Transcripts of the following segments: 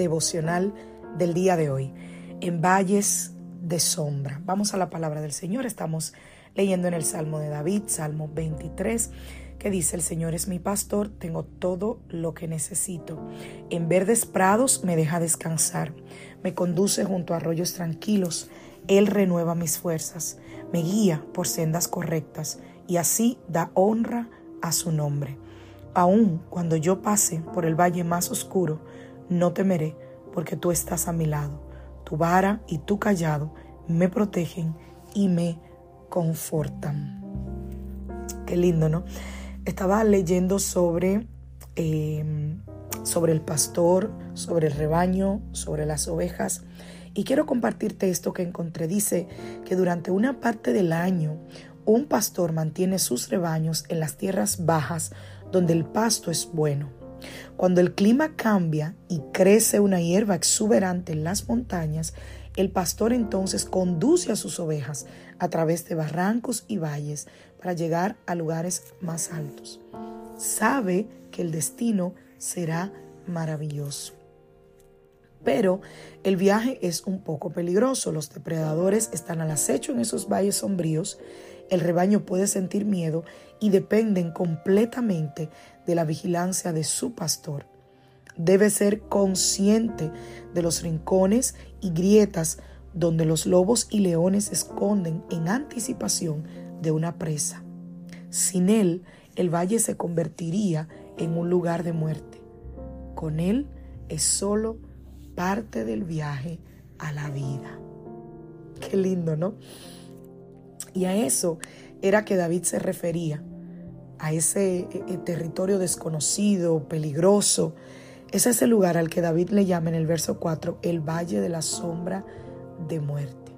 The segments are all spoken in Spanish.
Devocional del día de hoy, en valles de sombra. Vamos a la palabra del Señor. Estamos leyendo en el Salmo de David, Salmo 23, que dice, el Señor es mi pastor, tengo todo lo que necesito. En verdes prados me deja descansar, me conduce junto a arroyos tranquilos, Él renueva mis fuerzas, me guía por sendas correctas y así da honra a su nombre. Aun cuando yo pase por el valle más oscuro, no temeré, porque tú estás a mi lado. Tu vara y tu callado me protegen y me confortan. Qué lindo, ¿no? Estaba leyendo sobre, em, sobre el pastor, sobre el rebaño, sobre las ovejas. Y quiero compartirte esto que encontré. Dice que durante una parte del año un pastor mantiene sus rebaños en las tierras bajas donde el pasto es bueno. Cuando el clima cambia y crece una hierba exuberante en las montañas, el pastor entonces conduce a sus ovejas a través de barrancos y valles para llegar a lugares más altos. Sabe que el destino será maravilloso. Pero el viaje es un poco peligroso. Los depredadores están al acecho en esos valles sombríos. El rebaño puede sentir miedo y dependen completamente de la vigilancia de su pastor. Debe ser consciente de los rincones y grietas donde los lobos y leones se esconden en anticipación de una presa. Sin él, el valle se convertiría en un lugar de muerte. Con él es solo parte del viaje a la vida. Qué lindo, ¿no? Y a eso era que David se refería, a ese eh, territorio desconocido, peligroso. Es ese lugar al que David le llama en el verso 4 el valle de la sombra de muerte.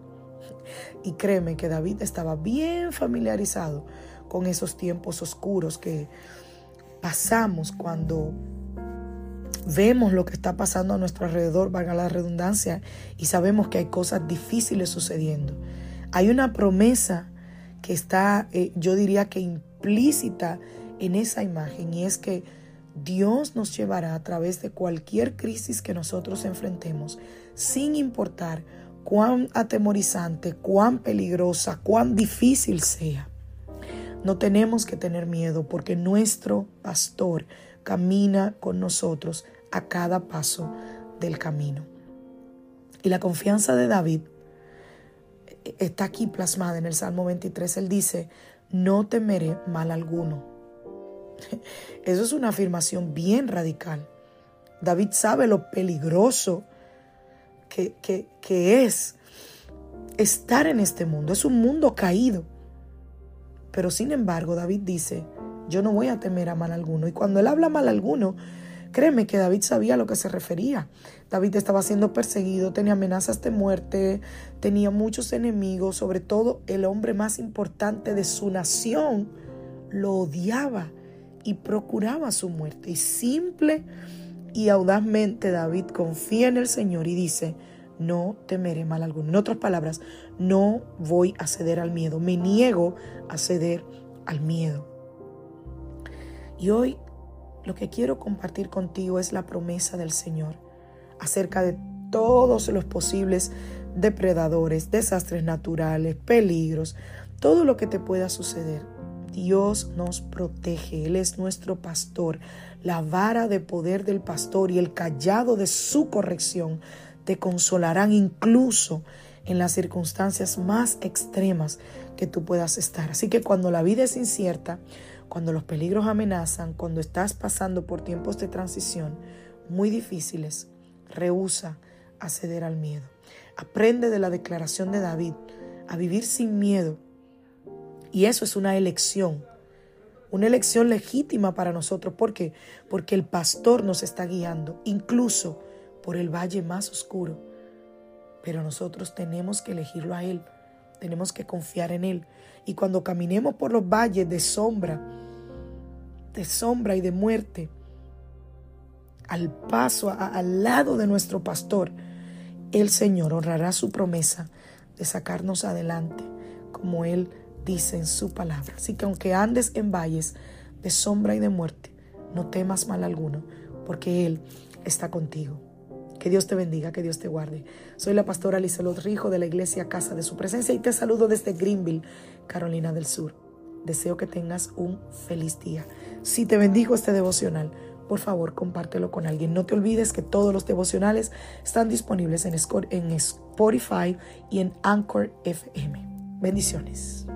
Y créeme que David estaba bien familiarizado con esos tiempos oscuros que pasamos cuando vemos lo que está pasando a nuestro alrededor, valga la redundancia, y sabemos que hay cosas difíciles sucediendo. Hay una promesa que está, eh, yo diría que implícita en esa imagen, y es que Dios nos llevará a través de cualquier crisis que nosotros enfrentemos, sin importar cuán atemorizante, cuán peligrosa, cuán difícil sea. No tenemos que tener miedo porque nuestro pastor camina con nosotros a cada paso del camino. Y la confianza de David está aquí plasmada en el Salmo 23. Él dice, no temeré mal alguno. Eso es una afirmación bien radical. David sabe lo peligroso que, que, que es estar en este mundo. Es un mundo caído. Pero sin embargo, David dice, yo no voy a temer a mal alguno. Y cuando él habla mal alguno, créeme que David sabía a lo que se refería. David estaba siendo perseguido, tenía amenazas de muerte, tenía muchos enemigos, sobre todo el hombre más importante de su nación lo odiaba y procuraba su muerte. Y simple y audazmente David confía en el Señor y dice, no temeré mal alguno. En otras palabras, no voy a ceder al miedo, me niego a ceder al miedo. Y hoy lo que quiero compartir contigo es la promesa del Señor acerca de todos los posibles depredadores, desastres naturales, peligros, todo lo que te pueda suceder. Dios nos protege, Él es nuestro pastor. La vara de poder del pastor y el callado de su corrección te consolarán incluso en las circunstancias más extremas que tú puedas estar. Así que cuando la vida es incierta, cuando los peligros amenazan, cuando estás pasando por tiempos de transición muy difíciles, rehúsa a ceder al miedo. Aprende de la declaración de David a vivir sin miedo. Y eso es una elección, una elección legítima para nosotros. ¿Por qué? Porque el pastor nos está guiando, incluso por el valle más oscuro. Pero nosotros tenemos que elegirlo a Él, tenemos que confiar en Él. Y cuando caminemos por los valles de sombra, de sombra y de muerte, al paso, al lado de nuestro pastor, el Señor honrará su promesa de sacarnos adelante, como Él dice en su palabra. Así que aunque andes en valles de sombra y de muerte, no temas mal alguno, porque Él está contigo. Que Dios te bendiga, que Dios te guarde. Soy la pastora Lizelot Rijo de la iglesia Casa de Su Presencia y te saludo desde Greenville, Carolina del Sur. Deseo que tengas un feliz día. Si te bendijo este devocional, por favor compártelo con alguien. No te olvides que todos los devocionales están disponibles en Spotify y en Anchor FM. Bendiciones.